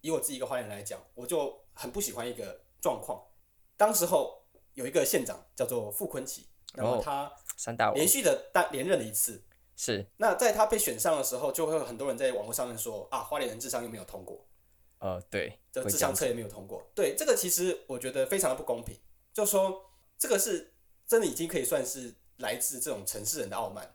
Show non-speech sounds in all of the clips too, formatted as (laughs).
以我自己一个花莲人来讲，我就很不喜欢一个状况。当时候有一个县长叫做傅坤奇，然后他连续的当连任了一次。是。那在他被选上的时候，就会有很多人在网络上面说啊，花莲人智商又没有通过。呃，对，这智商测也没有通过。对，这个其实我觉得非常的不公平。就说这个是真的已经可以算是来自这种城市人的傲慢。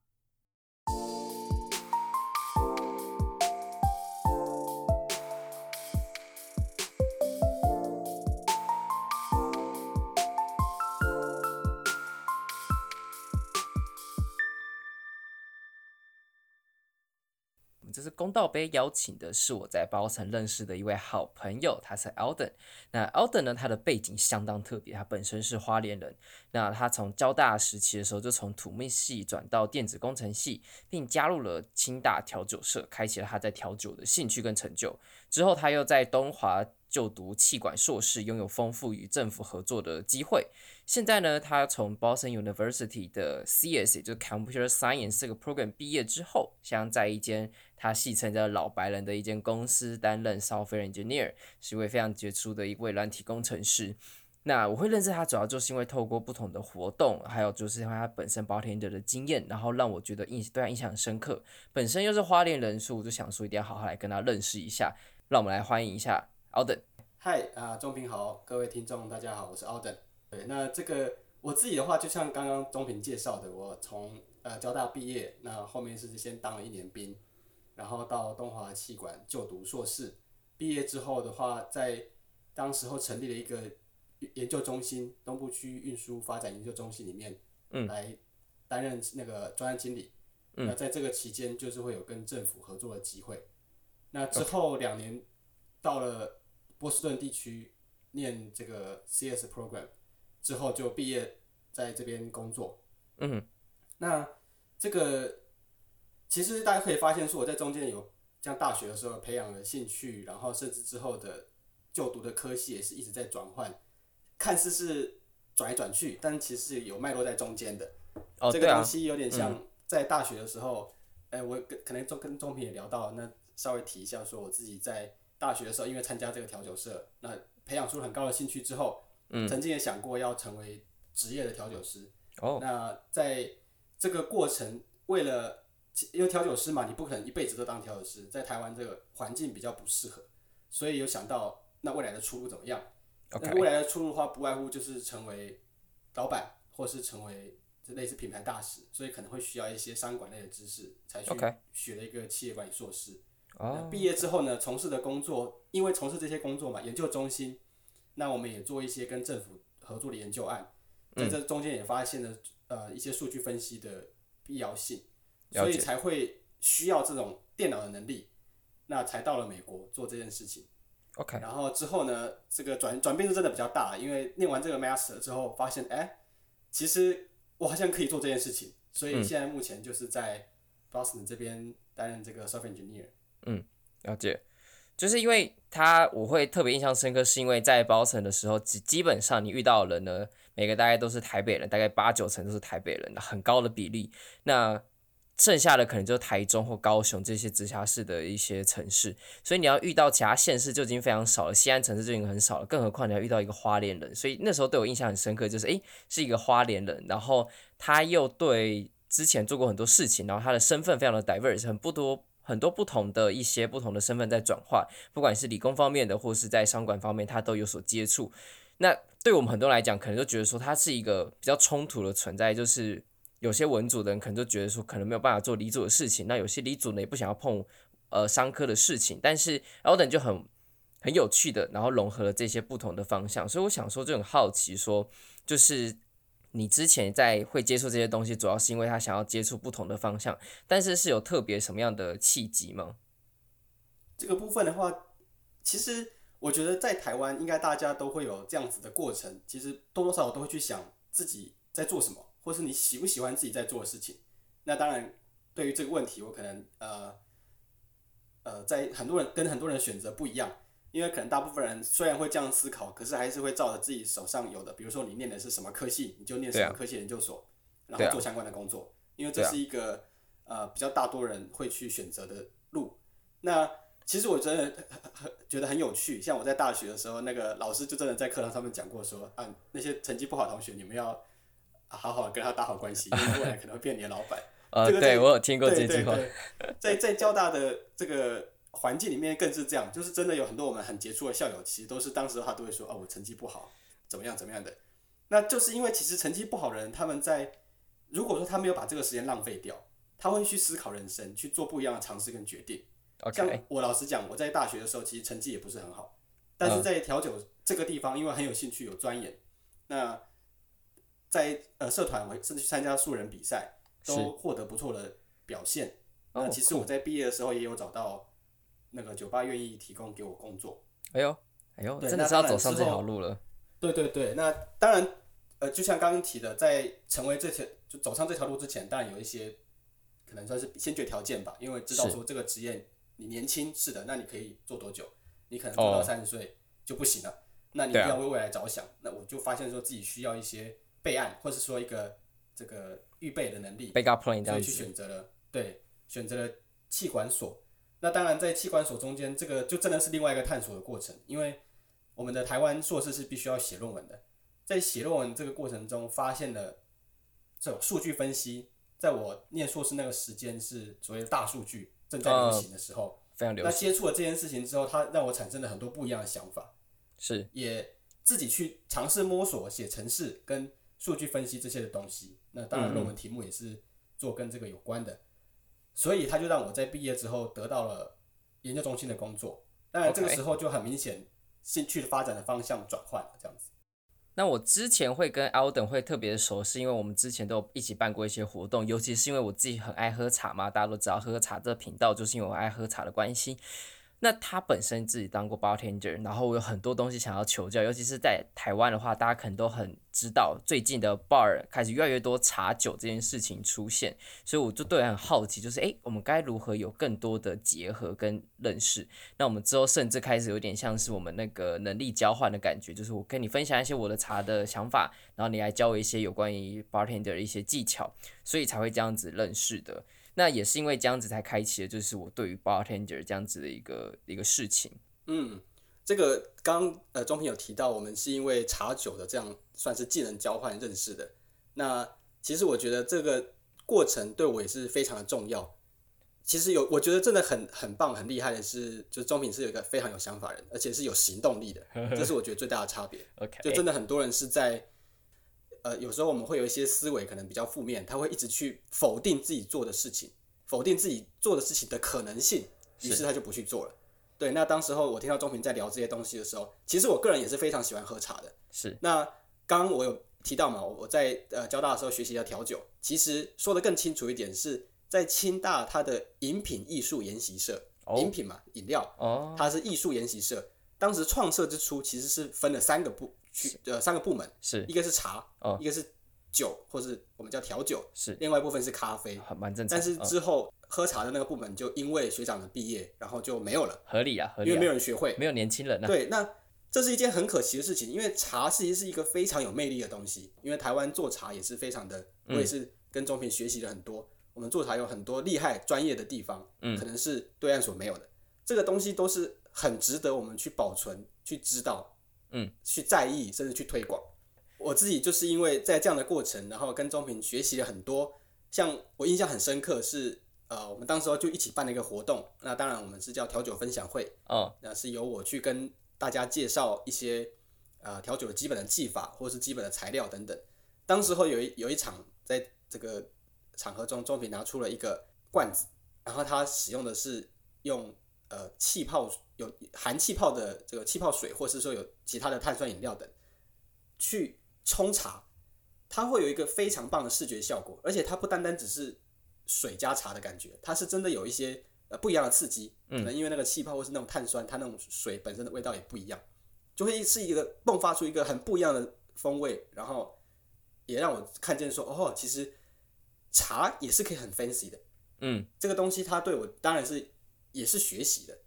公道杯邀请的是我在包城认识的一位好朋友，他是 Alden。那 Alden 呢，他的背景相当特别，他本身是花莲人。那他从交大时期的时候就从土木系转到电子工程系，并加入了清大调酒社，开启了他在调酒的兴趣跟成就。之后他又在东华就读气管硕士，拥有丰富与政府合作的机会。现在呢，他从 Boston University 的 CS，也就是 Computer Science 这个 program 毕业之后，想在一间他戏称叫老白人的一间公司担任 software engineer，是一位非常杰出的一位软体工程师。那我会认识他，主要就是因为透过不同的活动，还有就是因为他本身 bartender 的经验，然后让我觉得印对他印象很深刻。本身又是花莲人，所以我就想说一定要好好来跟他认识一下。让我们来欢迎一下 Alden。嗨啊，中平好，各位听众大家好，我是 Alden。对，那这个我自己的话，就像刚刚中平介绍的，我从呃交大毕业，那后面是先当了一年兵。然后到东华气管就读硕士，毕业之后的话，在当时候成立了一个研究中心，东部区运输发展研究中心里面，嗯，来担任那个专案经理。嗯，那在这个期间，就是会有跟政府合作的机会。那之后两年到了波士顿地区念这个 CS program，之后就毕业在这边工作。嗯，那这个。其实大家可以发现，说我在中间有像大学的时候培养了兴趣，然后甚至之后的就读的科系也是一直在转换，看似是转来转去，但其实是有脉络在中间的。哦，这个东西有点像在大学的时候，哎、嗯，我跟可能中跟中平也聊到，那稍微提一下，说我自己在大学的时候，因为参加这个调酒社，那培养出了很高的兴趣之后，嗯，曾经也想过要成为职业的调酒师。哦，那在这个过程，为了因为调酒师嘛，你不可能一辈子都当调酒师，在台湾这个环境比较不适合，所以有想到那未来的出路怎么样.那未来的出路的话，不外乎就是成为老板，或是成为类似品牌大使，所以可能会需要一些商管类的知识，才去学了一个企业管理硕士。哦。毕业之后呢，从事的工作，因为从事这些工作嘛，研究中心，那我们也做一些跟政府合作的研究案，在这中间也发现了呃一些数据分析的必要性。所以才会需要这种电脑的能力，那才到了美国做这件事情。OK，然后之后呢，这个转转变是真的比较大，因为念完这个 master 之后，发现哎、欸，其实我好像可以做这件事情。所以现在目前就是在 Boston 这边担任这个 software engineer。嗯，了解。就是因为他我会特别印象深刻，是因为在包城的时候，基基本上你遇到的人呢，每个大概都是台北人，大概八九成都是台北人，很高的比例。那剩下的可能就是台中或高雄这些直辖市的一些城市，所以你要遇到其他县市就已经非常少了，西安城市就已经很少了，更何况你要遇到一个花莲人，所以那时候对我印象很深刻，就是诶，是一个花莲人，然后他又对之前做过很多事情，然后他的身份非常的 diverse，很不多很多不同的一些不同的身份在转换，不管是理工方面的或是在商管方面，他都有所接触。那对我们很多人来讲，可能就觉得说他是一个比较冲突的存在，就是。有些文组的人可能就觉得说，可能没有办法做理组的事情。那有些理组呢，也不想要碰呃商科的事情。但是 Alden 就很很有趣的，然后融合了这些不同的方向。所以我想说，就很好奇说，就是你之前在会接触这些东西，主要是因为他想要接触不同的方向，但是是有特别什么样的契机吗？这个部分的话，其实我觉得在台湾应该大家都会有这样子的过程。其实多多少少都会去想自己在做什么。或是你喜不喜欢自己在做的事情？那当然，对于这个问题，我可能呃呃，在很多人跟很多人选择不一样，因为可能大部分人虽然会这样思考，可是还是会照着自己手上有的，比如说你念的是什么科系，你就念什么科系研究所，啊、然后做相关的工作，啊、因为这是一个、啊、呃比较大多人会去选择的路。那其实我真的觉得很有趣，像我在大学的时候，那个老师就真的在课堂上面讲过说，啊那些成绩不好的同学，你们要好好跟他打好关系，因为未来可能会变你的老板。(laughs) 呃，对我有听过这句话。在在交大的这个环境里面更是这样，就是真的有很多我们很杰出的校友，其实都是当时的话都会说，哦，我成绩不好，怎么样怎么样的。那就是因为其实成绩不好的人，他们在如果说他没有把这个时间浪费掉，他会去思考人生，去做不一样的尝试跟决定。像我老实讲，我在大学的时候其实成绩也不是很好，但是在调酒这个地方，因为很有兴趣有钻研，那在呃社团我甚至去参加素人比赛。都获得不错的表现。那其实我在毕业的时候也有找到那个酒吧愿意提供给我工作。哎呦，哎呦，真的是要走上这条路了。对对对，那当然，呃，就像刚刚提的，在成为这条就走上这条路之前，当然有一些可能算是先决条件吧，因为知道说这个职业你年轻是的，那你可以做多久？你可能做到三十岁就不行了。Oh. 那你一定要为未来着想。啊、那我就发现说自己需要一些备案，或是说一个。这个预备的能力，所以去选择了，对，选择了气管所。那当然，在器官所中间，这个就真的是另外一个探索的过程，因为我们的台湾硕士是必须要写论文的，在写论文这个过程中，发现了这种数据分析，在我念硕士那个时间是所谓的大数据正在流行的时候，嗯、非常流行。那接触了这件事情之后，它让我产生了很多不一样的想法，是，也自己去尝试摸索写程式跟数据分析这些的东西。那当然，论文题目也是做跟这个有关的，嗯、所以他就让我在毕业之后得到了研究中心的工作。当然，这个时候就很明显，兴趣的发展的方向转换了，这样子。那我之前会跟 Alden 会特别熟，是因为我们之前都一起办过一些活动，尤其是因为我自己很爱喝茶嘛，大家都知道喝茶这个频道，就是因为我爱喝茶的关系。那他本身自己当过 bartender，然后我有很多东西想要求教，尤其是在台湾的话，大家可能都很知道，最近的 bar 开始越来越多茶酒这件事情出现，所以我就对很好奇，就是诶，我们该如何有更多的结合跟认识？那我们之后甚至开始有点像是我们那个能力交换的感觉，就是我跟你分享一些我的茶的想法，然后你来教我一些有关于 bartender 的一些技巧，所以才会这样子认识的。那也是因为这样子才开启了，就是我对于 bartender 这样子的一个一个事情。嗯，这个刚呃中平有提到，我们是因为茶酒的这样算是技能交换认识的。那其实我觉得这个过程对我也是非常的重要。其实有我觉得真的很很棒很厉害的是，就中平是有一个非常有想法人，而且是有行动力的，这是我觉得最大的差别。(laughs) OK，就真的很多人是在。呃，有时候我们会有一些思维可能比较负面，他会一直去否定自己做的事情，否定自己做的事情的可能性，于是他就不去做了。对，那当时候我听到钟平在聊这些东西的时候，其实我个人也是非常喜欢喝茶的。是。那刚刚我有提到嘛，我在呃交大的时候学习了调酒，其实说的更清楚一点，是在清大它的饮品艺术研习社，饮、oh. 品嘛，饮料，哦，它是艺术研习社。当时创设之初，其实是分了三个部。去呃三个部门，是一个是茶，哦，一个是酒，或是我们叫调酒，是另外一部分是咖啡，蛮正常。但是之后喝茶的那个部门就因为学长的毕业，然后就没有了，合理啊，合理啊，因为没有人学会，没有年轻人啊。对，那这是一件很可惜的事情，因为茶其实是一个非常有魅力的东西，因为台湾做茶也是非常的，我也是跟中平学习了很多，我们做茶有很多厉害专业的地方，嗯，可能是对岸所没有的，这个东西都是很值得我们去保存、去知道。嗯，去在意，甚至去推广。我自己就是因为在这样的过程，然后跟中平学习了很多。像我印象很深刻是，呃，我们当时候就一起办了一个活动。那当然我们是叫调酒分享会。哦，那是由我去跟大家介绍一些呃调酒的基本的技法，或是基本的材料等等。当时候有一有一场在这个场合中，中平拿出了一个罐子，然后他使用的是用。呃，气泡有含气泡的这个气泡水，或是说有其他的碳酸饮料等，去冲茶，它会有一个非常棒的视觉效果，而且它不单单只是水加茶的感觉，它是真的有一些呃不一样的刺激，可能因为那个气泡或是那种碳酸，它那种水本身的味道也不一样，就会是一个迸发出一个很不一样的风味，然后也让我看见说，哦，其实茶也是可以很 fancy 的。嗯，这个东西它对我当然是也是学习的。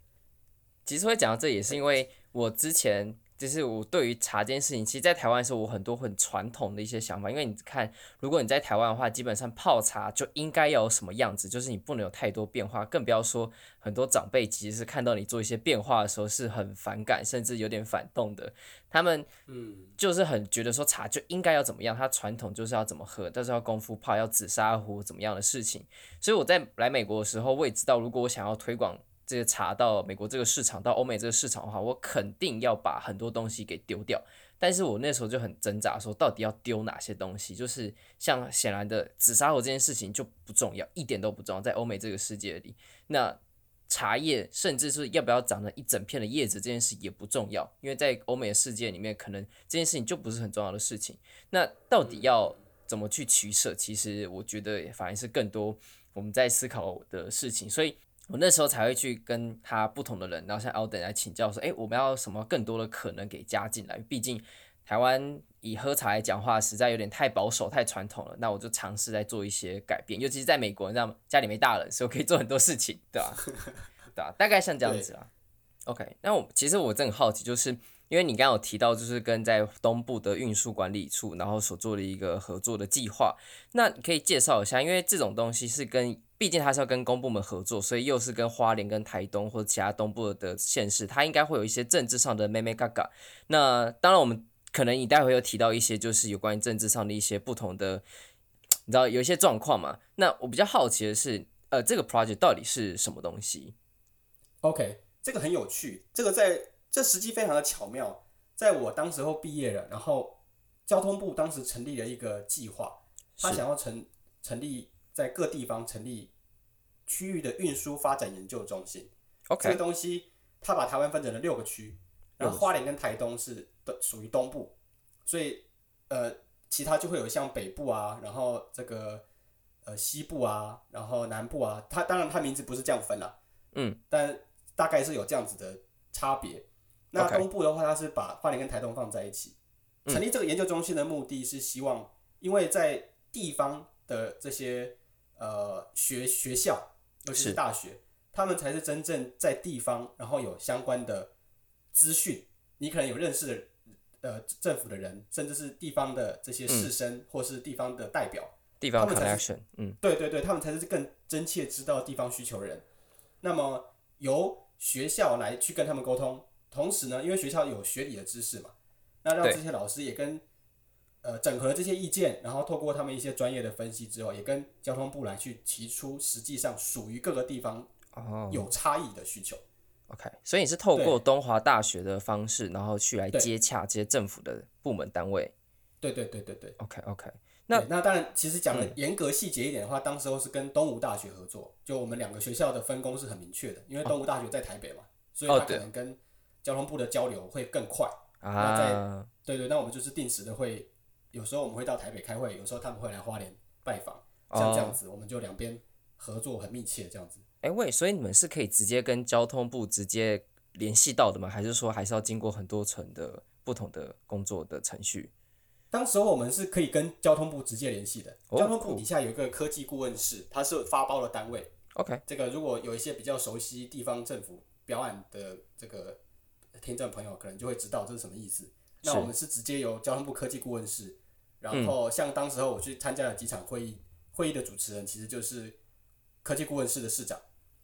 其实会讲到这也是因为我之前。就是我对于茶这件事情，其实，在台湾的时候，我很多很传统的一些想法。因为你看，如果你在台湾的话，基本上泡茶就应该要有什么样子，就是你不能有太多变化，更不要说很多长辈其实是看到你做一些变化的时候是很反感，甚至有点反动的。他们嗯，就是很觉得说茶就应该要怎么样，它传统就是要怎么喝，但是要功夫泡，要紫砂壶怎么样的事情。所以我在来美国的时候，我也知道，如果我想要推广。这个茶到美国这个市场，到欧美这个市场的话，我肯定要把很多东西给丢掉。但是我那时候就很挣扎，说到底要丢哪些东西？就是像显然的紫砂壶这件事情就不重要，一点都不重要，在欧美这个世界里，那茶叶甚至是要不要长成一整片的叶子这件事也不重要，因为在欧美的世界里面，可能这件事情就不是很重要的事情。那到底要怎么去取舍？其实我觉得反而是更多我们在思考的事情，所以。我那时候才会去跟他不同的人，然后像 Alden 来请教说，诶，我们要什么更多的可能给加进来？毕竟台湾以喝茶来讲话，实在有点太保守、太传统了。那我就尝试在做一些改变，尤其是在美国，你知道吗？家里没大人，所以我可以做很多事情，对吧？(laughs) 对吧？大概像这样子啊。OK，那我其实我真好奇，就是因为你刚刚有提到，就是跟在东部的运输管理处，然后所做的一个合作的计划，那你可以介绍一下，因为这种东西是跟。毕竟它是要跟公部门合作，所以又是跟花莲、跟台东或者其他东部的县市，它应该会有一些政治上的眉眉角角。那当然，我们可能你待会有提到一些，就是有关于政治上的一些不同的，你知道有一些状况嘛？那我比较好奇的是，呃，这个 project 到底是什么东西？OK，这个很有趣，这个在这时机非常的巧妙。在我当时候毕业了，然后交通部当时成立了一个计划，他想要成成立。在各地方成立区域的运输发展研究中心。OK，这个东西他把台湾分成了六个区，然后花莲跟台东是的属于东部，所以呃其他就会有像北部啊，然后这个呃西部啊，然后南部啊，他当然他名字不是这样分啦，嗯，但大概是有这样子的差别。那东部的话，它是把花莲跟台东放在一起，成立这个研究中心的目的是希望，因为在地方的这些。呃，学学校，尤其是大学，他们才是真正在地方，然后有相关的资讯。你可能有认识的，呃，政府的人，甚至是地方的这些士绅，嗯、或是地方的代表，地方是，嗯，对对对，他们才是更真切知道地方需求的人。那么由学校来去跟他们沟通，同时呢，因为学校有学理的知识嘛，那让这些老师也跟。呃，整合这些意见，然后透过他们一些专业的分析之后，也跟交通部来去提出实际上属于各个地方有差异的需求。Oh, OK，所以你是透过东华大学的方式，然后去来接洽这些政府的部门单位。对对对对对。OK OK，那那当然，其实讲的严格细节一点的话，嗯、当时候是跟东吴大学合作，就我们两个学校的分工是很明确的，因为东吴大学在台北嘛，哦、所以他可能跟交通部的交流会更快。啊、oh, 在。对对，那我们就是定时的会。有时候我们会到台北开会，有时候他们会来花莲拜访，像这样子，我们就两边合作很密切，这样子。哎、oh. 欸，喂，所以你们是可以直接跟交通部直接联系到的吗？还是说还是要经过很多层的不同的工作的程序？当时候我们是可以跟交通部直接联系的。Oh, 交通部底下有一个科技顾问室，它是发包的单位。OK，这个如果有一些比较熟悉地方政府标案的这个听众朋友，可能就会知道这是什么意思。那我们是直接由交通部科技顾问室。然后像当时候我去参加了几场会议，会议的主持人其实就是科技顾问室的市长。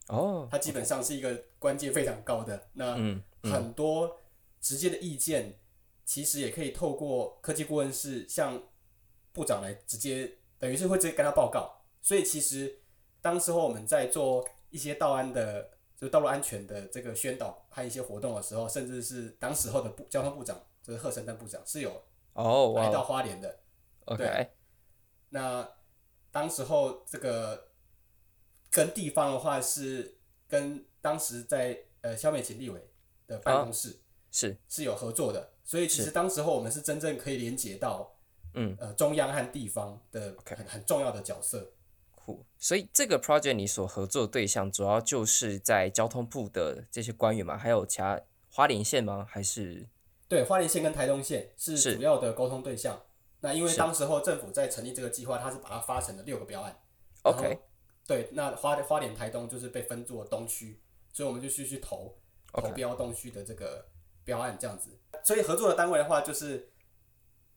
哦，他基本上是一个关键非常高的。那很多直接的意见，其实也可以透过科技顾问室向部长来直接，等于是会直接跟他报告。所以其实当时候我们在做一些道安的，就道路安全的这个宣导和一些活动的时候，甚至是当时候的部交通部长，就是贺陈登部长是有哦来到花莲的。OK，对，那当时候这个跟地方的话是跟当时在呃萧美琴立委的办公室、哦、是是有合作的，所以其实当时候我们是真正可以连接到嗯呃中央和地方的很 Okay. 很重要的角色。酷，所以这个 project 你所合作的对象主要就是在交通部的这些官员嘛？还有其他花莲县吗？还是？对，花莲县跟台东县是主要的沟通对象。那因为当时候政府在成立这个计划，它是把它发成了六个标案。OK，对，那花花莲台东就是被分作东区，所以我们就去去投投标东区的这个标案这样子。所以合作的单位的话，就是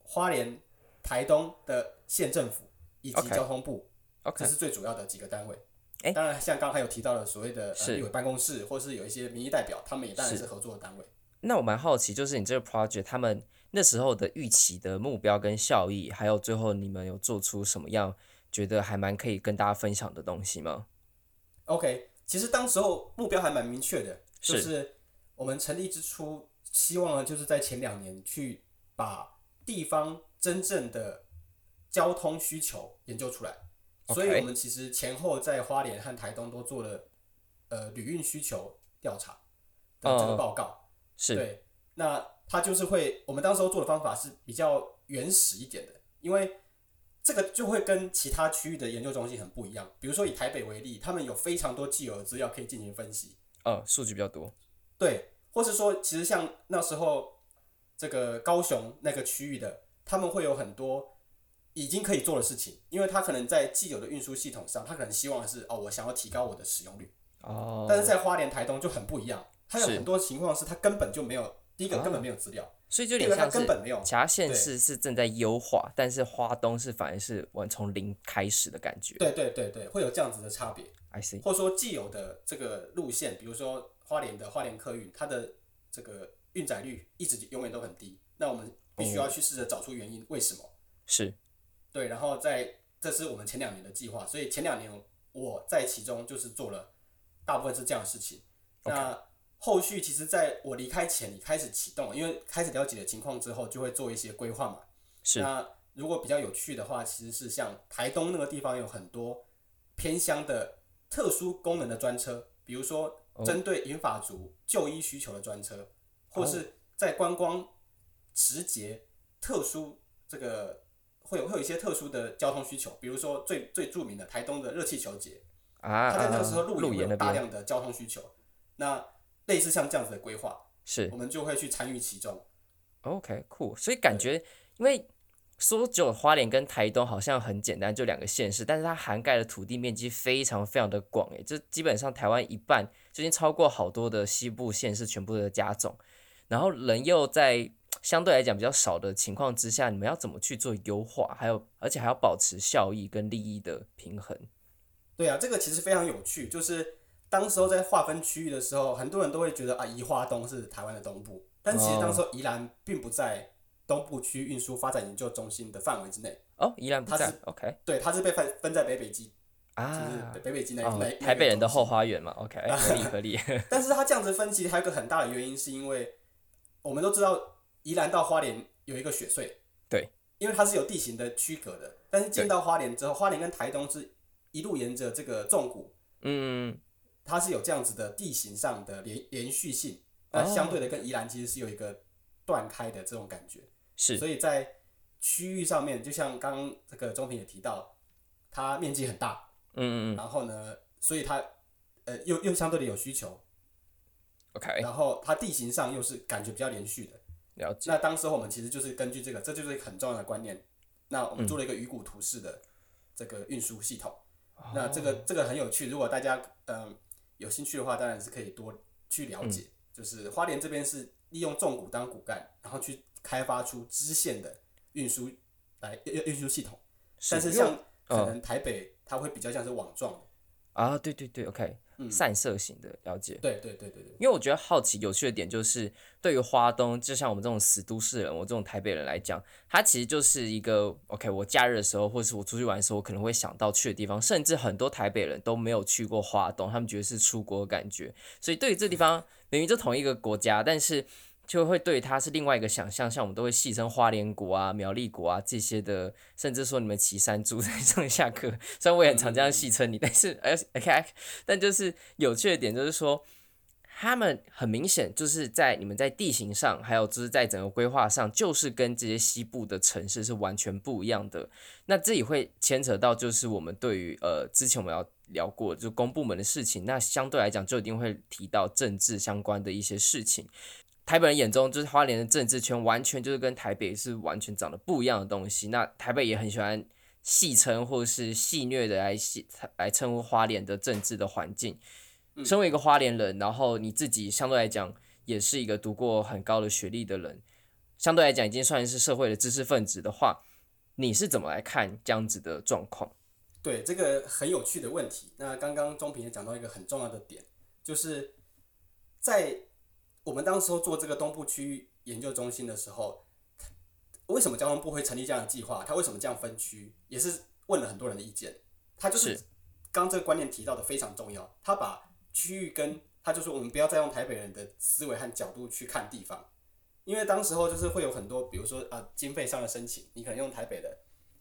花莲台东的县政府以及交通部.这是最主要的几个单位。欸、当然像刚才有提到的所谓的立委、呃、办公室，或是有一些民意代表，他们也当然是合作的单位。那我蛮好奇，就是你这个 project 他们那时候的预期的目标跟效益，还有最后你们有做出什么样？觉得还蛮可以跟大家分享的东西吗？OK，其实当时候目标还蛮明确的，就是我们成立之初，希望呢就是在前两年去把地方真正的交通需求研究出来.所以我们其实前后在花莲和台东都做了呃旅运需求调查的这个报告，嗯、是对，那它就是会，我们当时候做的方法是比较原始一点的，因为。这个就会跟其他区域的研究中心很不一样。比如说以台北为例，他们有非常多既有的资料可以进行分析。呃、哦，数据比较多。对，或是说，其实像那时候这个高雄那个区域的，他们会有很多已经可以做的事情，因为他可能在既有的运输系统上，他可能希望的是哦，我想要提高我的使用率。哦。但是在花莲台东就很不一样，它有很多情况是它根本就没有，第一个根本没有资料。啊所以就有点像是其他县市是正在优化，但是花东是反而是完从零开始的感觉。对对对对，会有这样子的差别。I see。或者说既有的这个路线，比如说花莲的花莲客运，它的这个运载率一直永远都很低。那我们必须要去试着找出原因，为什么？是。对，然后在这是我们前两年的计划，所以前两年我在其中就是做了大部分是这样的事情。那后续其实，在我离开前，你开始启动，因为开始了解的情况之后，就会做一些规划嘛。是。那如果比较有趣的话，其实是像台东那个地方有很多偏乡的特殊功能的专车，比如说针对银发族就医需求的专车，或是在观光时节特殊这个会有会有一些特殊的交通需求，比如说最最著名的台东的热气球节啊，它在那个时候路也有大量的交通需求，那。类似像这样子的规划，是我们就会去参与其中。OK，酷。所以感觉，因为说只有花莲跟台东好像很简单，就两个县市，但是它涵盖的土地面积非常非常的广，诶，就基本上台湾一半，就已经超过好多的西部县市全部的加总。然后人又在相对来讲比较少的情况之下，你们要怎么去做优化？还有，而且还要保持效益跟利益的平衡。对啊，这个其实非常有趣，就是。当时候在划分区域的时候，很多人都会觉得啊，宜花东是台湾的东部，但其实当时候宜兰并不在东部区运输发展研究中心的范围之内。哦，宜兰不在。它是 OK。对，它是被分分在北北基啊，就是北北基那、哦、那台北人的后花园嘛。OK，(laughs) 合理合理。但是它这样子分其实还有一个很大的原因，是因为我们都知道宜兰到花莲有一个雪隧，对，因为它是有地形的区隔的。但是进到花莲之后，花莲跟台东是一路沿着这个纵谷，嗯。它是有这样子的地形上的连连续性，那相对的跟宜兰其实是有一个断开的这种感觉，是，所以在区域上面，就像刚刚这个中平也提到，它面积很大，嗯嗯，然后呢，所以它呃又又相对的有需求，OK，然后它地形上又是感觉比较连续的，了解。那当时我们其实就是根据这个，这就是一个很重要的观念，那我们做了一个鱼骨图式的这个运输系统，嗯，那这个这个很有趣，如果大家嗯。呃有兴趣的话，当然是可以多去了解。嗯、就是花莲这边是利用重骨当骨干，然后去开发出支线的运输来运运输系统。但是像可能台北，它会比较像是网状的。啊，对对对，OK。散射型的了解，对对对对对，因为我觉得好奇有趣的点就是，对于花东，就像我们这种死都市人，我这种台北人来讲，它其实就是一个 OK。我假日的时候，或者是我出去玩的时候，我可能会想到去的地方，甚至很多台北人都没有去过花东，他们觉得是出国的感觉。所以对于这地方，明明就同一个国家，但是。就会对它是另外一个想象，像我们都会戏称花莲国啊、苗栗国啊这些的，甚至说你们骑山住 (laughs) 在上下课，虽然我也很常这样戏称你，但是哎，OK，(laughs) 但就是有趣的点就是说，他们很明显就是在你们在地形上，还有就是在整个规划上，就是跟这些西部的城市是完全不一样的。那这也会牵扯到就是我们对于呃之前我们要聊过就公部门的事情，那相对来讲就一定会提到政治相关的一些事情。台北人眼中，就是花莲的政治圈完全就是跟台北是完全长得不一样的东西。那台北也很喜欢戏称或是戏谑的来戏来称呼花莲的政治的环境。身为一个花莲人，然后你自己相对来讲也是一个读过很高的学历的人，相对来讲已经算是社会的知识分子的话，你是怎么来看这样子的状况？对，这个很有趣的问题。那刚刚中平也讲到一个很重要的点，就是在我们当时候做这个东部区域研究中心的时候，为什么交通部会成立这样的计划？他为什么这样分区？也是问了很多人的意见。他就是刚这个观念提到的非常重要。他把区域跟他就说，我们不要再用台北人的思维和角度去看地方，因为当时候就是会有很多，比如说啊、呃，经费上的申请，你可能用台北的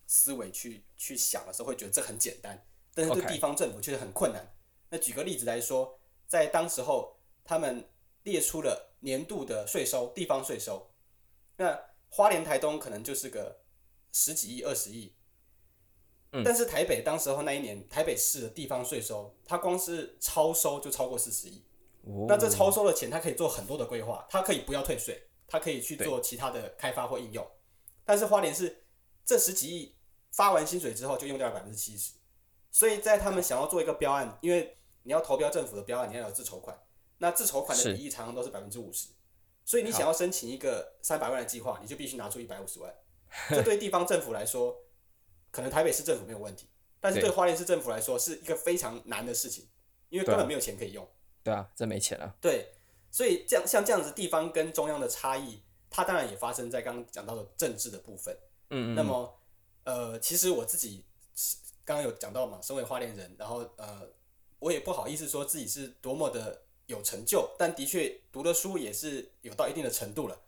思维去去想的时候，会觉得这很简单，但是对地方政府确实很困难。那举个例子来说，在当时候他们列出了年度的税收，地方税收，那。花莲、台东可能就是个十几亿、二十亿，但是台北当时候那一年，台北市的地方税收，它光是超收就超过四十亿。那这超收的钱，它可以做很多的规划，它可以不要退税，它可以去做其他的开发或应用。但是花莲是这十几亿发完薪水之后就用掉了百分之七十，所以在他们想要做一个标案，因为你要投标政府的标案，你要有自筹款，那自筹款的比例常常都是百分之五十。所以你想要申请一个三百万的计划，你就必须拿出一百五十万。(laughs) 这对地方政府来说，可能台北市政府没有问题，但是对花莲市政府来说是一个非常难的事情，因为根本没有钱可以用。对啊，真没钱啊。对，所以这样像这样子地方跟中央的差异，它当然也发生在刚刚讲到的政治的部分。嗯嗯。那么，呃，其实我自己刚刚有讲到嘛，身为花莲人，然后呃，我也不好意思说自己是多么的。有成就，但的确读的书也是有到一定的程度了。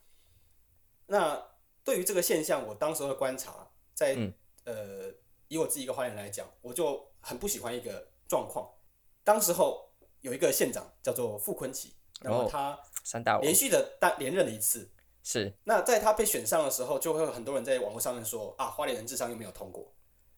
那对于这个现象，我当时的观察，在、嗯、呃，以我自己一个花莲来讲，我就很不喜欢一个状况。当时候有一个县长叫做傅坤奇，然后他连续的当连任了一次。是。那在他被选上的时候，就会有很多人在网络上面说啊，花莲人智商又没有通过。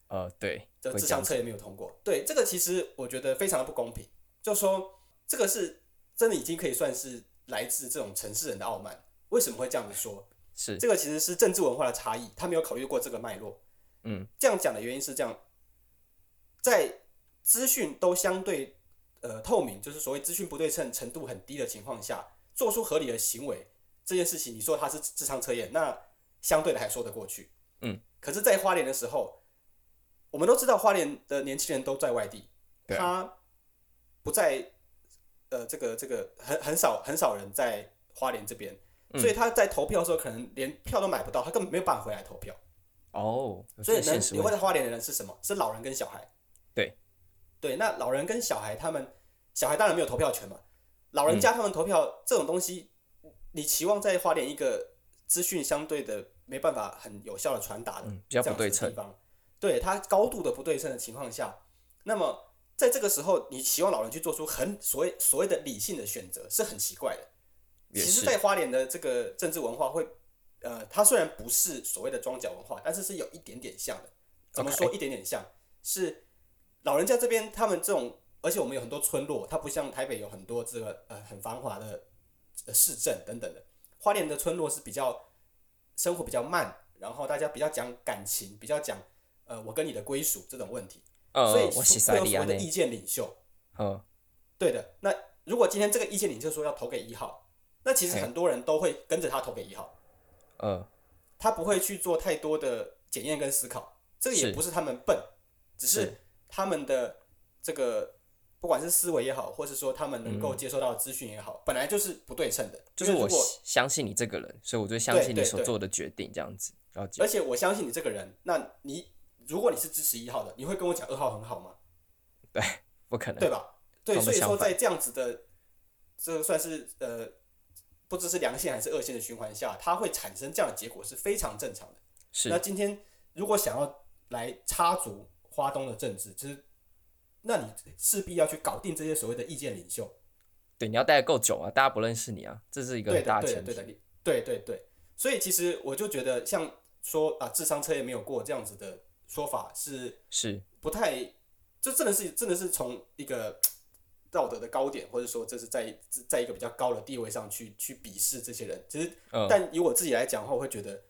呃，对，这智商测也没有通过。对，这个其实我觉得非常的不公平。就说这个是。真的已经可以算是来自这种城市人的傲慢。为什么会这样子说？是这个其实是政治文化的差异，他没有考虑过这个脉络。嗯，这样讲的原因是这样，在资讯都相对呃透明，就是所谓资讯不对称程度很低的情况下，做出合理的行为这件事情，你说它是智商测验，那相对的还说得过去。嗯，可是，在花莲的时候，我们都知道花莲的年轻人都在外地，他不在。呃，这个这个很很少很少人在花莲这边，嗯，所以他在投票的时候可能连票都买不到，他根本没有办法回来投票。哦，所以能留在花莲的人是什么？是老人跟小孩。对，对，那老人跟小孩他们，小孩当然没有投票权嘛。老人家他们投票，嗯，这种东西，你期望在花莲一个资讯相对的没办法很有效的传达的，这样的地方，对他高度的不对称的情况下，那么。在这个时候，你希望老人去做出很所谓所谓的理性的选择，是很奇怪的。其实，在花莲的这个政治文化会，呃，它虽然不是所谓的庄脚文化，但是是有一点点像的。怎么说一点点像？是老人家这边他们这种，而且我们有很多村落，它不像台北有很多这个呃很繁华的呃市镇等等的。花莲的村落是比较生活比较慢，然后大家比较讲感情，比较讲呃我跟你的归属这种问题。所以会有所谓的意见领袖，嗯，对的。那如果今天这个意见领袖说要投给一号，那其实很多人都会跟着他投给一号，嗯，他不会去做太多的检验跟思考。这个也不是他们笨，只是他们的这个不管是思维也好，或是说他们能够接受到的资讯也好，本来就是不对称的。就是我相信你这个人，所以我就相信你所做的决定这样子。而且我相信你这个人，那你。如果你是支持一号的，你会跟我讲二号很好吗？对，不可能，对吧？对，所以说在这样子的，这算是呃，不知是良性还是恶性的循环下，它会产生这样的结果是非常正常的。是。那今天如果想要来插足花东的政治，就是，那你势必要去搞定这些所谓的意见领袖。对，你要待得够久啊，大家不认识你啊，这是一个很大的前提。对的，对的，对对对。所以其实我就觉得，像说啊，智商测验没有过这样子的。说法是是不太，这真的是真的是从一个道德的高点，或者说这是在在一个比较高的地位上去去鄙视这些人。其实，但以我自己来讲的话，我会觉得，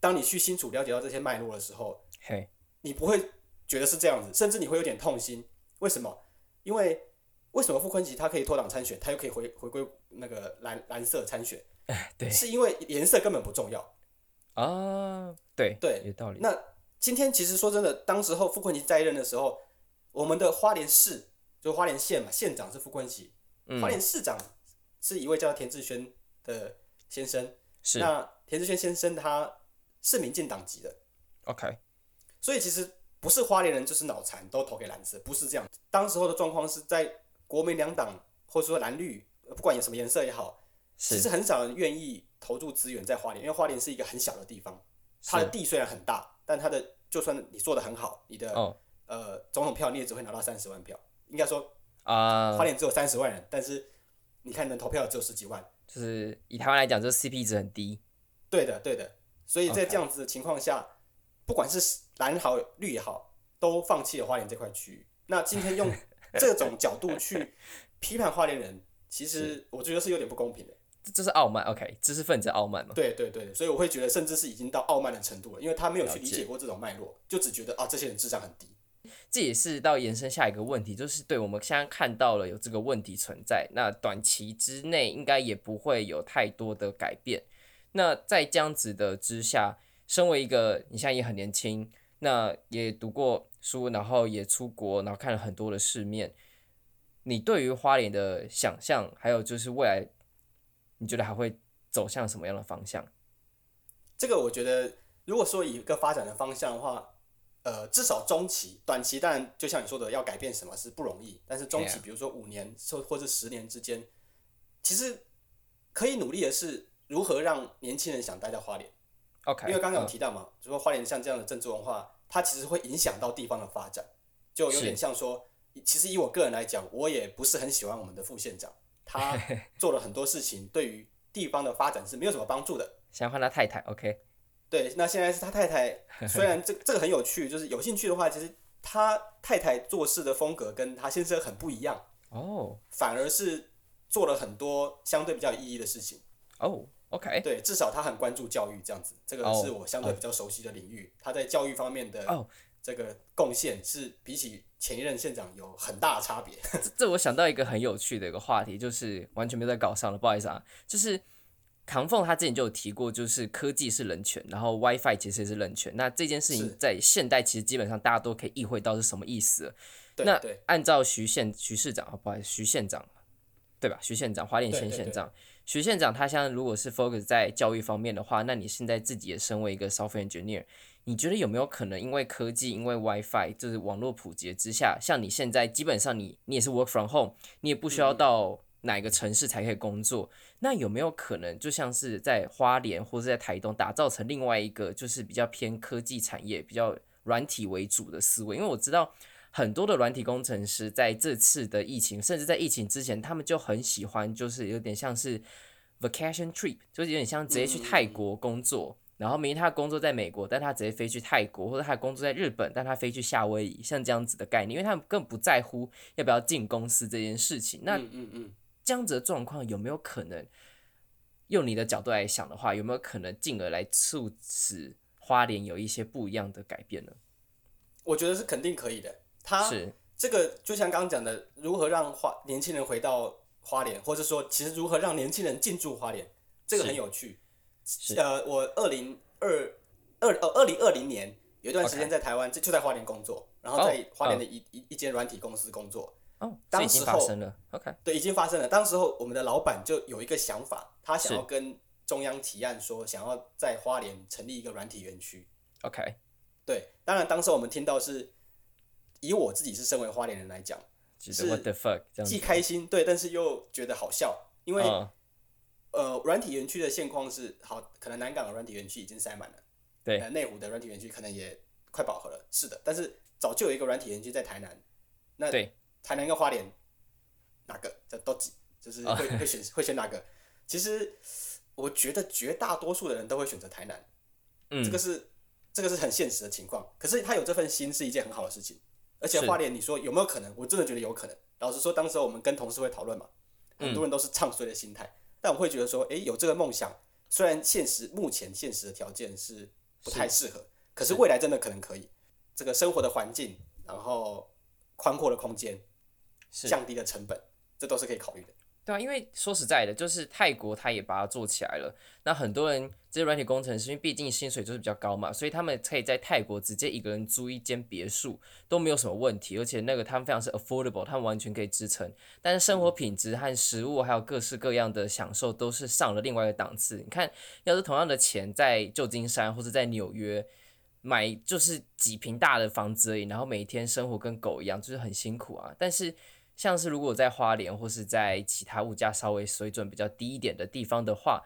当你去清楚了解到这些脉络的时候，嘿，你不会觉得是这样子，甚至你会有点痛心。为什么？因为为什么傅昆萁他可以脱党参选，他又可以回回归那个蓝蓝色参选？(laughs) 对，是因为颜色根本不重要啊。对对，有道理。那今天其实说真的，当时候傅昆萁在任的时候，我们的花莲市就花莲县嘛，县长是傅昆萁，嗯、花莲市长是一位叫田志轩的先生。是。那田志轩先生他是民进党籍的。OK。所以其实不是花莲人就是脑残都投给蓝色，不是这样。当时候的状况是在国民两党或者说蓝绿，不管有什么颜色也好，其实很少人愿意投入资源在花莲，因为花莲是一个很小的地方，它的地虽然很大，但它的就算你做的很好，你的、哦、呃总统票你也只会拿到三十万票。应该说啊，花莲只有三十万人，但是你看能投票只有十几万，就是以台湾来讲，这 CP 值很低。对的，对的。所以在这样子的情况下。不管是蓝好绿也好，都放弃了花莲这块区域。那今天用 (laughs) 这种角度去批判花莲人，其实我觉得是有点不公平的。这是傲慢，OK，知识分子傲慢嘛？对对对，所以我会觉得，甚至是已经到傲慢的程度了，因为他没有去理解过这种脉络，就只觉得啊，这些人智商很低。这也是到延伸下一个问题，就是对我们现在看到了有这个问题存在，那短期之内应该也不会有太多的改变。那在这样子的之下。身为一个，你现在也很年轻，那也读过书，然后也出国，然后看了很多的世面。你对于花莲的想象，还有就是未来，你觉得还会走向什么样的方向？这个我觉得，如果说以一个发展的方向的话，呃，至少中期、短期，当然就像你说的，要改变什么是不容易。但是中期，比如说五年或或者十年之间，其实可以努力的是如何让年轻人想待在花莲。Okay, 因为刚刚有提到嘛，就说花莲像这样的政治文化，它其实会影响到地方的发展，就有点像说，其实以我个人来讲，我也不是很喜欢我们的副县长，他 (laughs) 做了很多事情，对于地方的发展是没有什么帮助的。想换他太太，OK？对，那现在是他太太，(laughs) 虽然这这个很有趣，就是有兴趣的话，其实他太太做事的风格跟他先生很不一样哦，反而是做了很多相对比较有意义的事情哦。OK，对，至少他很关注教育这样子，这个是我相对比较熟悉的领域。Oh, 他在教育方面的这个贡献是比起前一任县长有很大的差别。(laughs) 这这我想到一个很有趣的一个话题，就是完全没有在搞上了，不好意思啊。就是扛凤他之前就有提过，就是科技是人权，然后 WiFi 其实也是人权。那这件事情在现代其实基本上大家都可以意会到是什么意思。那按照徐县徐市长啊，不好意思，徐县长对吧？徐县长，花莲县县长。徐县长他现在如果是 focus 在教育方面的话，那你现在自己也身为一个 software engineer，你觉得有没有可能因为科技，因为 WiFi，就是网络普及之下，像你现在基本上你你也是 work from home，你也不需要到哪个城市才可以工作，嗯、那有没有可能就像是在花莲或者在台东打造成另外一个就是比较偏科技产业、比较软体为主的思维？因为我知道。很多的软体工程师在这次的疫情，甚至在疫情之前，他们就很喜欢，就是有点像是 vacation trip，就是有点像直接去泰国工作，然后明明他的工作在美国，但他直接飞去泰国，或者他的工作在日本，但他飞去夏威夷，像这样子的概念，因为他们更不在乎要不要进公司这件事情。那嗯嗯这样子的状况有没有可能，用你的角度来想的话，有没有可能进而来促使花莲有一些不一样的改变呢？我觉得是肯定可以的。他这个就像刚刚讲的，如何让花年轻人回到花莲，或者说其实如何让年轻人进驻花莲，这个很有趣。呃，我二零二二呃二零二零年有一段时间在台湾，就.就在花莲工作，然后在花莲的一、oh. 一一间软体公司工作。哦、oh.，当时候，OK，对，已经发生了。当时候我们的老板就有一个想法，他想要跟中央提案说，想要在花莲成立一个软体园区。OK，对，当然当时我们听到是。以我自己是身为花莲人来讲，是既开心对，但是又觉得好笑，因为、uh. 呃，软体园区的现况是好，可能南港的软体园区已经塞满了，对，内湖的软体园区可能也快饱和了，是的，但是早就有一个软体园区在台南，那台南跟花莲哪个这都挤，就是会、uh. 会选 (laughs) 会选哪个？其实我觉得绝大多数的人都会选择台南，嗯，这个是这个是很现实的情况，可是他有这份心是一件很好的事情。而且花莲，你说有没有可能？我真的觉得有可能。老实说，当时我们跟同事会讨论嘛，很多人都是唱衰的心态、嗯。但我会觉得说，诶、欸，有这个梦想，虽然现实目前现实的条件是不太适合，可是未来真的可能可以。这个生活的环境，然后宽阔的空间，降低的成本，这都是可以考虑的。对啊，因为说实在的，就是泰国他也把它做起来了。那很多人这些软体工程师，因为毕竟薪水就是比较高嘛，所以他们可以在泰国直接一个人租一间别墅都没有什么问题，而且那个他们非常是 affordable，他们完全可以支撑。但是生活品质和食物还有各式各样的享受都是上了另外一个档次。你看，要是同样的钱在旧金山或者在纽约买，就是几平大的房子而已，然后每天生活跟狗一样，就是很辛苦啊。但是像是如果在花莲或是在其他物价稍微水准比较低一点的地方的话，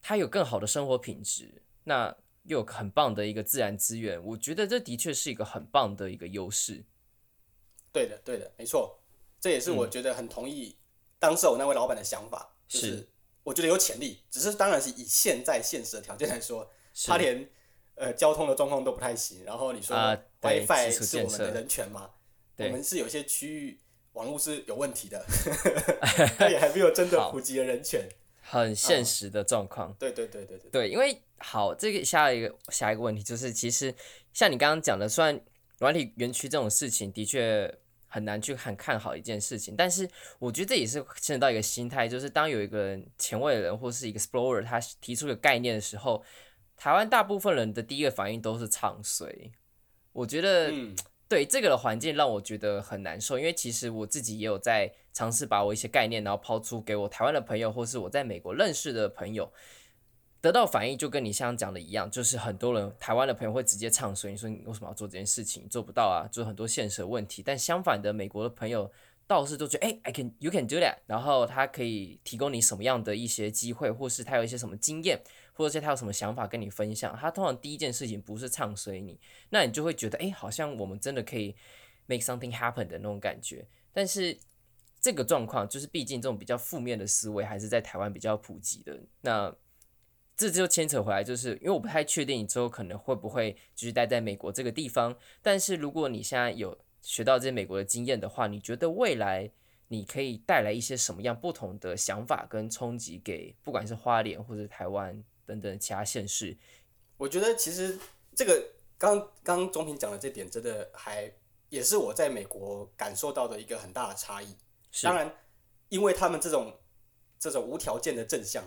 它有更好的生活品质，那又有很棒的一个自然资源，我觉得这的确是一个很棒的一个优势。对的，对的，没错，这也是我觉得很同意当时我那位老板的想法，嗯、就是我觉得有潜力，只是当然是以现在现实的条件来说，(laughs) 他连呃交通的状况都不太行，然后你说 WiFi 是我们的人权嘛，我们是有些区域。网络是有问题的，(laughs) 它也还没有真的普及的人权，很现实的状况。对对对对对对，因为好，这个下一个下一个问题就是，其实像你刚刚讲的，虽然软体园区这种事情的确很难去很看好一件事情，但是我觉得这也是牵扯到一个心态，就是当有一个人前卫的人或是一个 explorer 他提出一个概念的时候，台湾大部分人的第一个反应都是唱衰。我觉得。对这个的环境让我觉得很难受，因为其实我自己也有在尝试把我一些概念，然后抛出给我台湾的朋友，或是我在美国认识的朋友，得到反应就跟你像讲的一样，就是很多人台湾的朋友会直接唱衰，你说你为什么要做这件事情？做不到啊，就很多现实的问题。但相反的，美国的朋友倒是都觉得，哎，I can, you can do that，然后他可以提供你什么样的一些机会，或是他有一些什么经验。或者是他有什么想法跟你分享，他通常第一件事情不是唱衰你，那你就会觉得，哎，好像我们真的可以 make something happen 的那种感觉。但是这个状况就是，毕竟这种比较负面的思维还是在台湾比较普及的。那这就牵扯回来，就是因为我不太确定你之后可能会不会继续待在美国这个地方。但是如果你现在有学到这些美国的经验的话，你觉得未来你可以带来一些什么样不同的想法跟冲击给，不管是花莲或者台湾？等等其他县市，我觉得其实这个刚刚钟平讲的这点，真的还也是我在美国感受到的一个很大的差异。当然，因为他们这种这种无条件的正向，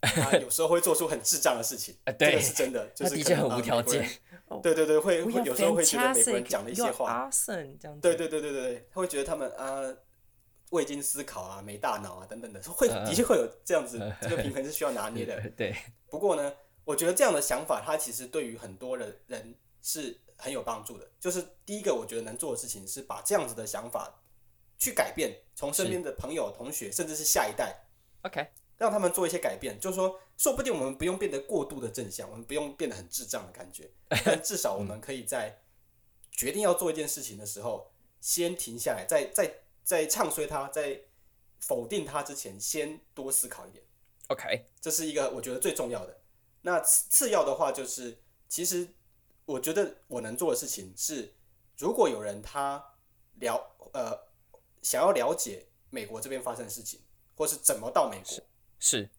他有时候会做出很智障的事情，(laughs) 这个是真的，就是的确很无条件。对对对，会会有时候会觉得美国人讲的一些话，对对对对对，他会觉得他们啊未经思考啊，没大脑啊等等的，(laughs) 会的确会有这样子，这个平衡是需要拿捏的。(laughs) 对。不过呢，我觉得这样的想法，它其实对于很多的人是很有帮助的。就是第一个，我觉得能做的事情是把这样子的想法去改变，从身边的朋友、同学，甚至是下一代，OK，让他们做一些改变。就是说，说不定我们不用变得过度的正向，我们不用变得很智障的感觉，(laughs) 但至少我们可以在决定要做一件事情的时候，先停下来，在在在唱衰他，在否定他之前，先多思考一点。OK，这是一个我觉得最重要的。那次次要的话就是，其实我觉得我能做的事情是，如果有人他了呃想要了解美国这边发生的事情，或是怎么到美国，是，是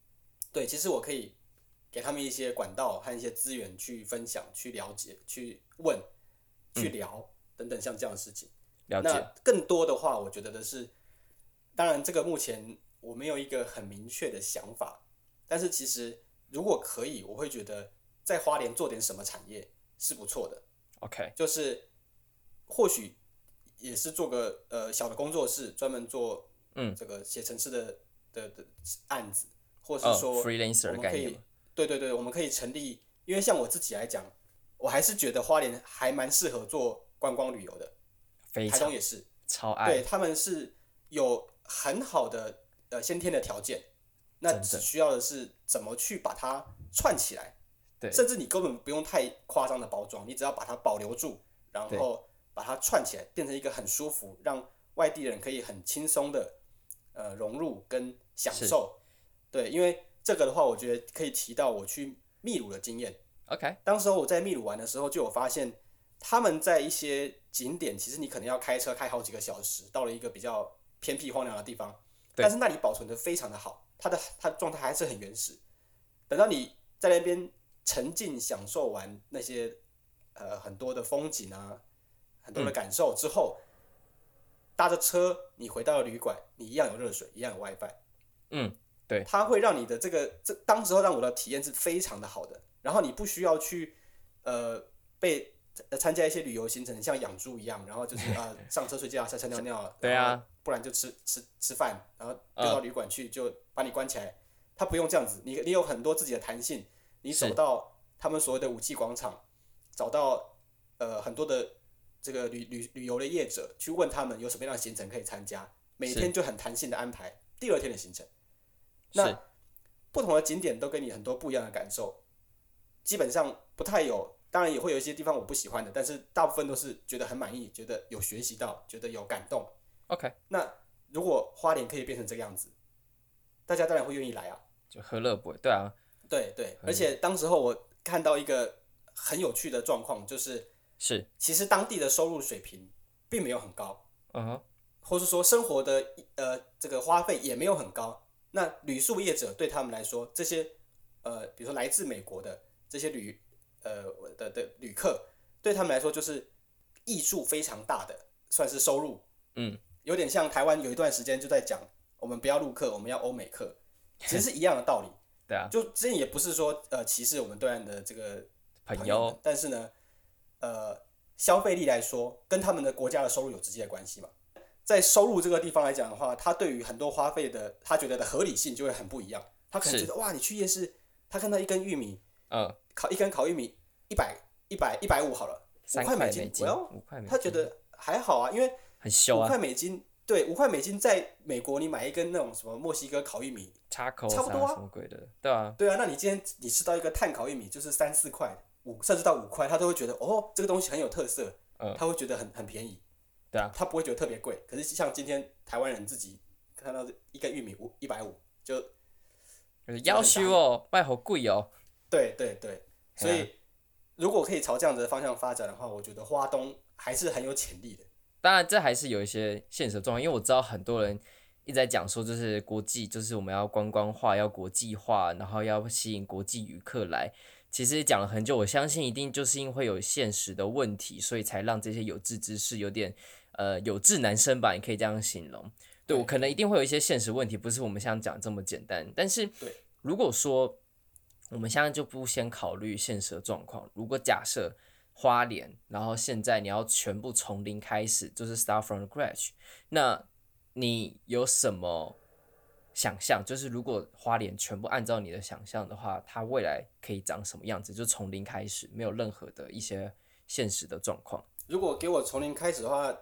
对，其实我可以给他们一些管道和一些资源去分享、去了解、去问、去聊、嗯、等等像这样的事情。了解。那更多的话，我觉得的是，当然这个目前。我没有一个很明确的想法，但是其实如果可以，我会觉得在花莲做点什么产业是不错的。OK，就是或许也是做个呃小的工作室，专门做嗯这个写程式的的的案子，或是说我们可以、oh, freelancer 的概念。对对对，我们可以成立，因为像我自己来讲，我还是觉得花莲还蛮适合做观光旅游的，非常台东也是超爱，对他们是有很好的。呃，先天的条件，那只需要的是怎么去把它串起来，对，甚至你根本不用太夸张的包装，你只要把它保留住，然后把它串起来，变成一个很舒服，让外地人可以很轻松的呃融入跟享受。对，因为这个的话，我觉得可以提到我去秘鲁的经验。OK，当时候我在秘鲁玩的时候，就有发现他们在一些景点，其实你可能要开车开好几个小时，到了一个比较偏僻荒凉的地方。但是那里保存的非常的好，它的它的状态还是很原始。等到你在那边沉浸享受完那些呃很多的风景啊，很多的感受之后，嗯、搭着车你回到了旅馆，你一样有热水，一样有 WiFi。嗯，对，它会让你的这个这当时候让我的体验是非常的好的。然后你不需要去呃被参加一些旅游行程，像养猪一样，然后就是 (laughs) 啊、呃、上车睡觉，下车尿尿，对啊，不然就吃吃吃饭，然后丢到旅馆去就把你关起来。他不用这样子，你你有很多自己的弹性，你走到他们所谓的五季广场，找到呃很多的这个旅旅旅游的业者去问他们有什么样的行程可以参加，每天就很弹性的安排第二天的行程。那不同的景点都给你很多不一样的感受，基本上不太有，当然也会有一些地方我不喜欢的，但是大部分都是觉得很满意，觉得有学习到，觉得有感动。OK，那如果花莲可以变成这个样子，大家当然会愿意来啊。就何乐不为？对啊，对对，而且当时候我看到一个很有趣的状况，就是是其实当地的收入水平并没有很高，嗯哼，或是说生活的呃这个花费也没有很高。那旅宿业者对他们来说，这些呃比如说来自美国的这些旅呃的的旅客，对他们来说就是益处非常大的，算是收入。嗯，有点像台湾有一段时间就在讲，我们不要陆客，我们要欧美客。其实是一样的道理，(laughs) 对啊，就之前也不是说呃歧视我们对岸的这个朋友，朋友，但是呢，呃，消费力来说，跟他们的国家的收入有直接的关系嘛。在收入这个地方来讲的话，他对于很多花费的他觉得的合理性就会很不一样。他可能觉得哇，你去夜市，他看到一根玉米，嗯，烤一根烤玉米一百一百一百五好了，五块美金，我要五块美金，他觉得还好啊，因为很秀啊，五块美金。对，五块美金在美国，你买一根那种什么墨西哥烤玉米，差不多啊，什么鬼的，对啊，对啊，那你今天你吃到一个碳烤玉米，就是三四块，五甚至到五块，他都会觉得哦，这个东西很有特色，嗯，他会觉得很很便宜，对啊，他不会觉得特别贵。可是像今天台湾人自己看到一根玉米五一百五，就夭寿哦，卖好贵哦，对对对，所以如果可以朝这样子的方向发展的话，我觉得花东还是很有潜力的。当然，这还是有一些现实状况，因为我知道很多人一直在讲说，就是国际，就是我们要观光化，要国际化，然后要吸引国际旅客来。其实讲了很久，我相信一定就是因为会有现实的问题，所以才让这些有志之士有点呃有志难伸吧，你可以这样形容。对，我可能一定会有一些现实问题，不是我们想讲这么简单。但是，如果说我们现在就不先考虑现实的状况，如果假设。花莲，然后现在你要全部从零开始，就是 start from the scratch。那你有什么想象？就是如果花莲全部按照你的想象的话，它未来可以长什么样子？就从零开始，没有任何的一些现实的状况。如果给我从零开始的话，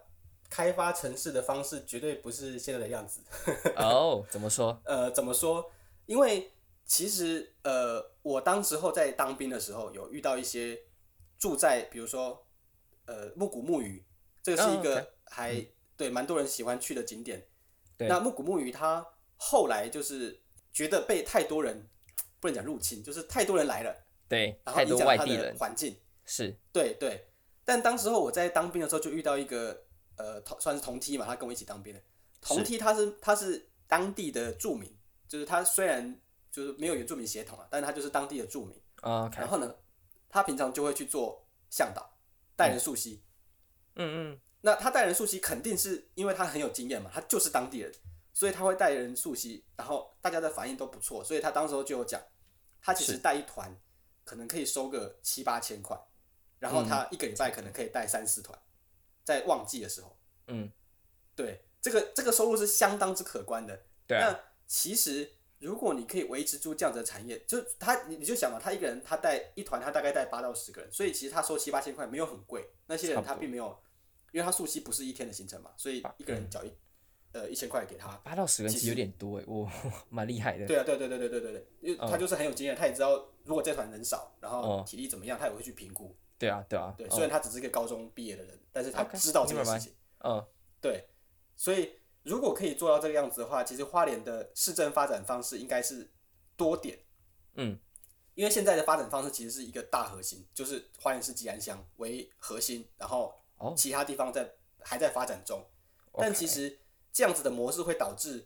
开发城市的方式绝对不是现在的样子。(laughs) 哦，怎么说？呃，怎么说？因为其实呃，我当时候在当兵的时候，有遇到一些。住在比如说，呃，木古木鱼，这个是一个还、oh, okay. 对蛮多人喜欢去的景点。对那木古木鱼它后来就是觉得被太多人不能讲入侵，就是太多人来了，对，然后影响它的环境。是，对对。但当时候我在当兵的时候就遇到一个呃同算是同梯嘛，他跟我一起当兵的同梯，他是他是当地的住民，就是他虽然就是没有原住民血统啊，但是他就是当地的住民。Oh. 然后呢？他平常就会去做向导，带人溯溪。嗯嗯。那他带人溯溪，肯定是因为他很有经验嘛，他就是当地人，所以他会带人溯溪，然后大家的反应都不错，所以他当时候就有讲，他其实带一团可能可以收个七八千块，然后他一个礼拜可能可以带三四团，在旺季的时候。嗯。对，这个这个收入是相当之可观的。对啊。那其实。如果你可以维持住这样子的产业，就他你你就想嘛，他一个人他带一团，他大概带八到十个人，所以其实他收七八千块没有很贵。那些人他并没有，因为他溯溪不是一天的行程嘛，所以一个人缴一、嗯、呃一千块给他。八到十个人其实有点多哎，我，蛮厉害的。对啊，对对对对对对对，因为他就是很有经验，他也知道如果这团人少，然后体力怎么样，他也会去评估。对啊，对啊，对，虽然他只是一个高中毕业的人，但是他知道这个事情。嗯，对，所以如果可以做到这个样子的话，其实花莲的市政发展方式应该是。多点，嗯，因为现在的发展方式其实是一个大核心，就是花莲市吉安乡为核心，然后其他地方在还在发展中。哦、但其实这样子的模式会导致，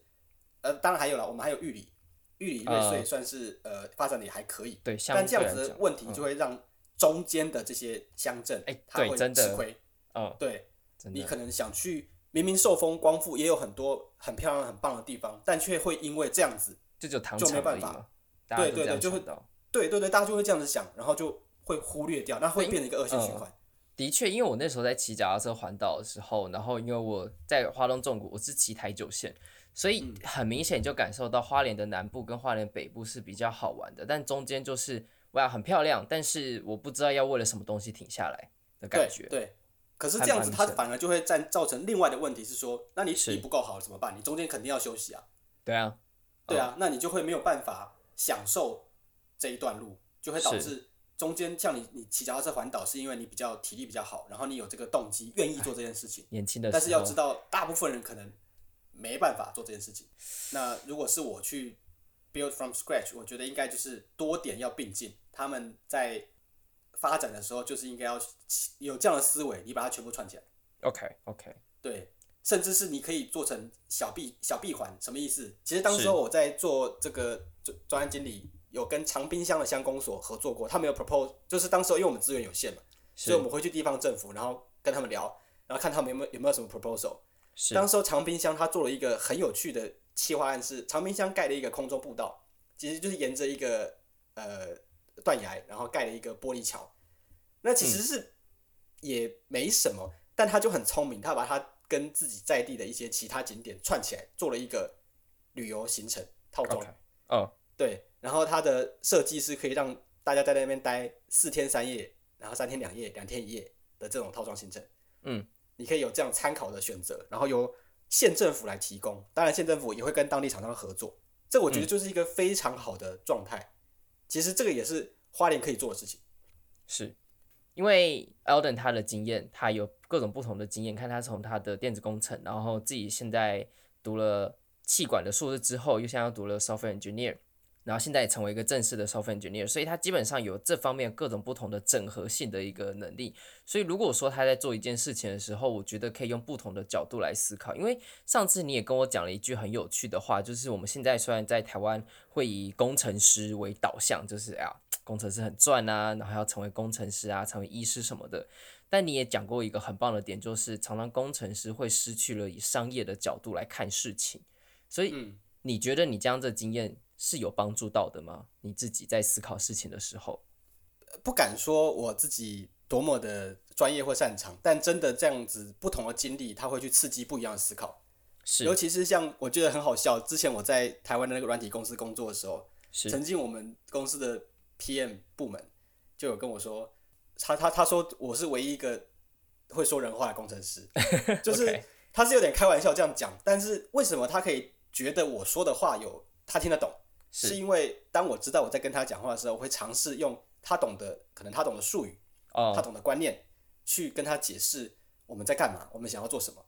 呃，当然还有了，我们还有玉里，玉里瑞穗算是呃，呃发展的也还可以，对，但这样子的问题就会让中间的这些乡镇，哎、嗯，它会吃亏，哦，对，你可能想去，明明受封光复也有很多很漂亮、很棒的地方，但却会因为这样子，就就糖就没办法。对对对，就会对对对，大家就会这样子想，然后就会忽略掉，那会变成一个恶性循环。的确，因为我那时候在骑脚踏车环岛的时候，然后因为我在花东纵谷，我是骑台九线，所以很明显就感受到花莲的南部跟花莲北部是比较好玩的，但中间就是哇很漂亮，但是我不知道要为了什么东西停下来的感觉。对，对，可是这样子它反而就会造造成另外的问题是说，那你体力不够好怎么办？你中间肯定要休息啊。对啊，对啊，那你就会没有办法享受这一段路，就会导致。中间像你，你骑脚踏车环岛是因为你比较体力比较好，然后你有这个动机，愿意做这件事情。年轻的，但是要知道，大部分人可能没办法做这件事情。那如果是我去 build from scratch，我觉得应该就是多点要并进。他们在发展的时候，就是应该要有这样的思维，你把它全部串起来。OK OK，对，甚至是你可以做成小闭小闭环，什么意思？其实当时候我在做这个专专案经理。有跟长滨乡的乡公所合作过，他们有 propose，就是当时候因为我们资源有限嘛，所以我们会去地方政府，然后跟他们聊，然后看他们有没有有没有什么 proposal。是。当时候长滨乡他做了一个很有趣的企划案，是长滨乡盖了一个空中步道，其实就是沿着一个呃断崖，然后盖了一个玻璃桥。那其实是也没什么，嗯、但他就很聪明，他把他跟自己在地的一些其他景点串起来，做了一个旅游行程套装。哦。Okay. Oh. 对。然后它的设计是可以让大家在那边待四天三夜，然后三天两夜、两天一夜的这种套装行程。嗯，你可以有这样参考的选择，然后由县政府来提供。当然，县政府也会跟当地厂商合作。这我觉得就是一个非常好的状态。嗯、其实这个也是花莲可以做的事情。是，因为 Alden 他的经验，他有各种不同的经验。看他从他的电子工程，然后自己现在读了气管的硕士之后，又现在又读了 Software Engineer。然后现在也成为一个正式的 software engineer，所以他基本上有这方面各种不同的整合性的一个能力。所以如果说他在做一件事情的时候，我觉得可以用不同的角度来思考。因为上次你也跟我讲了一句很有趣的话，就是我们现在虽然在台湾会以工程师为导向，就是啊，工程师很赚啊，然后要成为工程师啊，成为医师什么的。但你也讲过一个很棒的点，就是常常工程师会失去了以商业的角度来看事情。所以你觉得你这样的经验？是有帮助到的吗？你自己在思考事情的时候，不敢说我自己多么的专业或擅长，但真的这样子不同的经历，他会去刺激不一样的思考。是，尤其是像我觉得很好笑，之前我在台湾的那个软体公司工作的时候，是曾经我们公司的 PM 部门就有跟我说，他他他说我是唯一一个会说人话的工程师，(laughs) 就是他是有点开玩笑这样讲，但是为什么他可以觉得我说的话有他听得懂？是因为当我知道我在跟他讲话的时候，我会尝试用他懂的，可能他懂的术语，oh. 他懂的观念，去跟他解释我们在干嘛，我们想要做什么。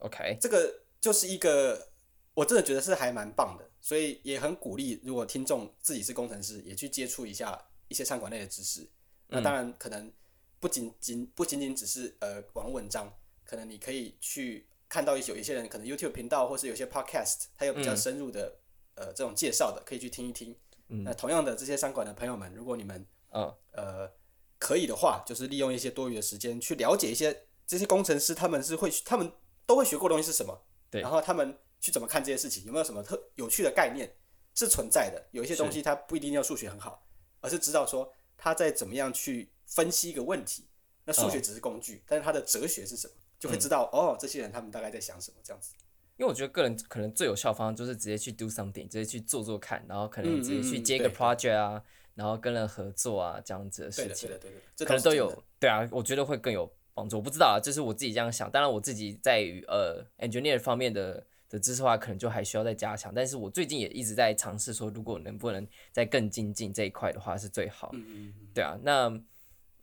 OK，这个就是一个我真的觉得是还蛮棒的，所以也很鼓励，如果听众自己是工程师，也去接触一下一些餐馆类的知识。嗯、那当然可能不仅仅不仅仅只是呃网络文章，可能你可以去看到一些有一些人可能 YouTube 频道或是有些 Podcast，他有比较深入的、嗯。呃，这种介绍的可以去听一听。嗯、那同样的，这些餐馆的朋友们，如果你们、哦、呃可以的话，就是利用一些多余的时间去了解一些这些工程师他们是会他们都会学过的东西是什么，对，然后他们去怎么看这些事情，有没有什么特有趣的概念是存在的？有一些东西它不一定要数学很好，而是知道说他在怎么样去分析一个问题。那数学只是工具，哦、但是它的哲学是什么，就会知道、嗯、哦，这些人他们大概在想什么这样子。因为我觉得个人可能最有效方就是直接去 do something，直接去做做看，然后可能直接去接一个 project 啊，然后跟人合作啊这样子的事情，可能都有。对啊，我觉得会更有帮助。我不知道啊，就是我自己这样想。当然我自己在于呃 engineer 方面的的知识的话，可能就还需要再加强。但是我最近也一直在尝试说，如果能不能再更精进这一块的话是最好。对啊，那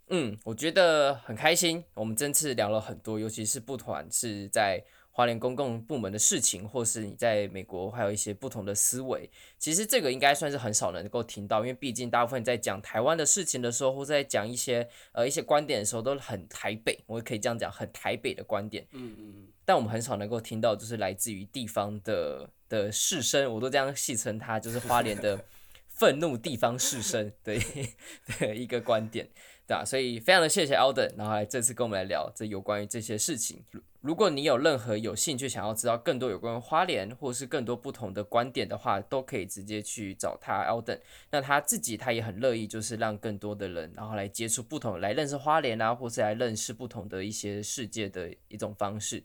嗯，我觉得很开心。我们这次聊了很多，尤其是不团是在。花莲公共部门的事情，或是你在美国还有一些不同的思维，其实这个应该算是很少能够听到，因为毕竟大部分在讲台湾的事情的时候，或在讲一些呃一些观点的时候，都很台北，我也可以这样讲，很台北的观点。嗯嗯嗯。但我们很少能够听到，就是来自于地方的的士绅，我都这样戏称他，就是花莲的愤怒地方士绅的 (laughs) 的一个观点，对啊？所以非常的谢谢 Alden，然后来这次跟我们来聊这有关于这些事情。如果你有任何有兴趣想要知道更多有关于花莲或是更多不同的观点的话，都可以直接去找他 Alden。那他自己他也很乐意，就是让更多的人然后来接触不同，来认识花莲啊，或是来认识不同的一些世界的一种方式。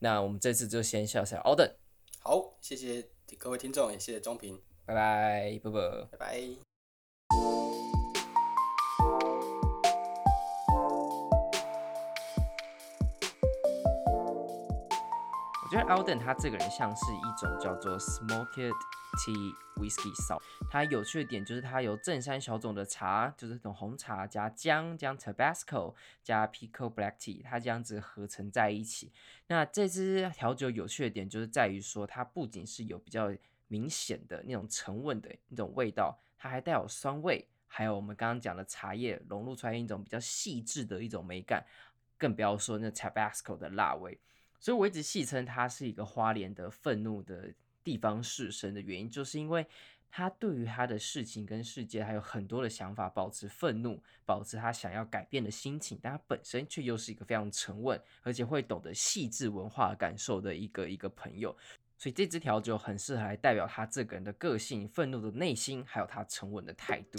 那我们这次就先谢谢 Alden。好，谢谢各位听众，也谢谢中平。拜拜，啵啵，拜拜。觉得 Alden 他这个人像是一种叫做 Smoked Tea Whiskey Stout。它有趣的点就是它有正山小种的茶，就是这种红茶加姜加 Tabasco 加 Pico Black Tea，它这样子合成在一起。那这支调酒有趣的点就是在于说，它不仅是有比较明显的那种沉稳的那种味道，它还带有酸味，还有我们刚刚讲的茶叶融入出来一种比较细致的一种美感，更不要说那 Tabasco 的辣味。所以我一直戏称他是一个花莲的愤怒的地方士绅的原因，就是因为他对于他的事情跟世界还有很多的想法，保持愤怒，保持他想要改变的心情，但他本身却又是一个非常沉稳，而且会懂得细致文化感受的一个一个朋友。所以这支调酒很适合来代表他这个人的个性、愤怒的内心，还有他沉稳的态度。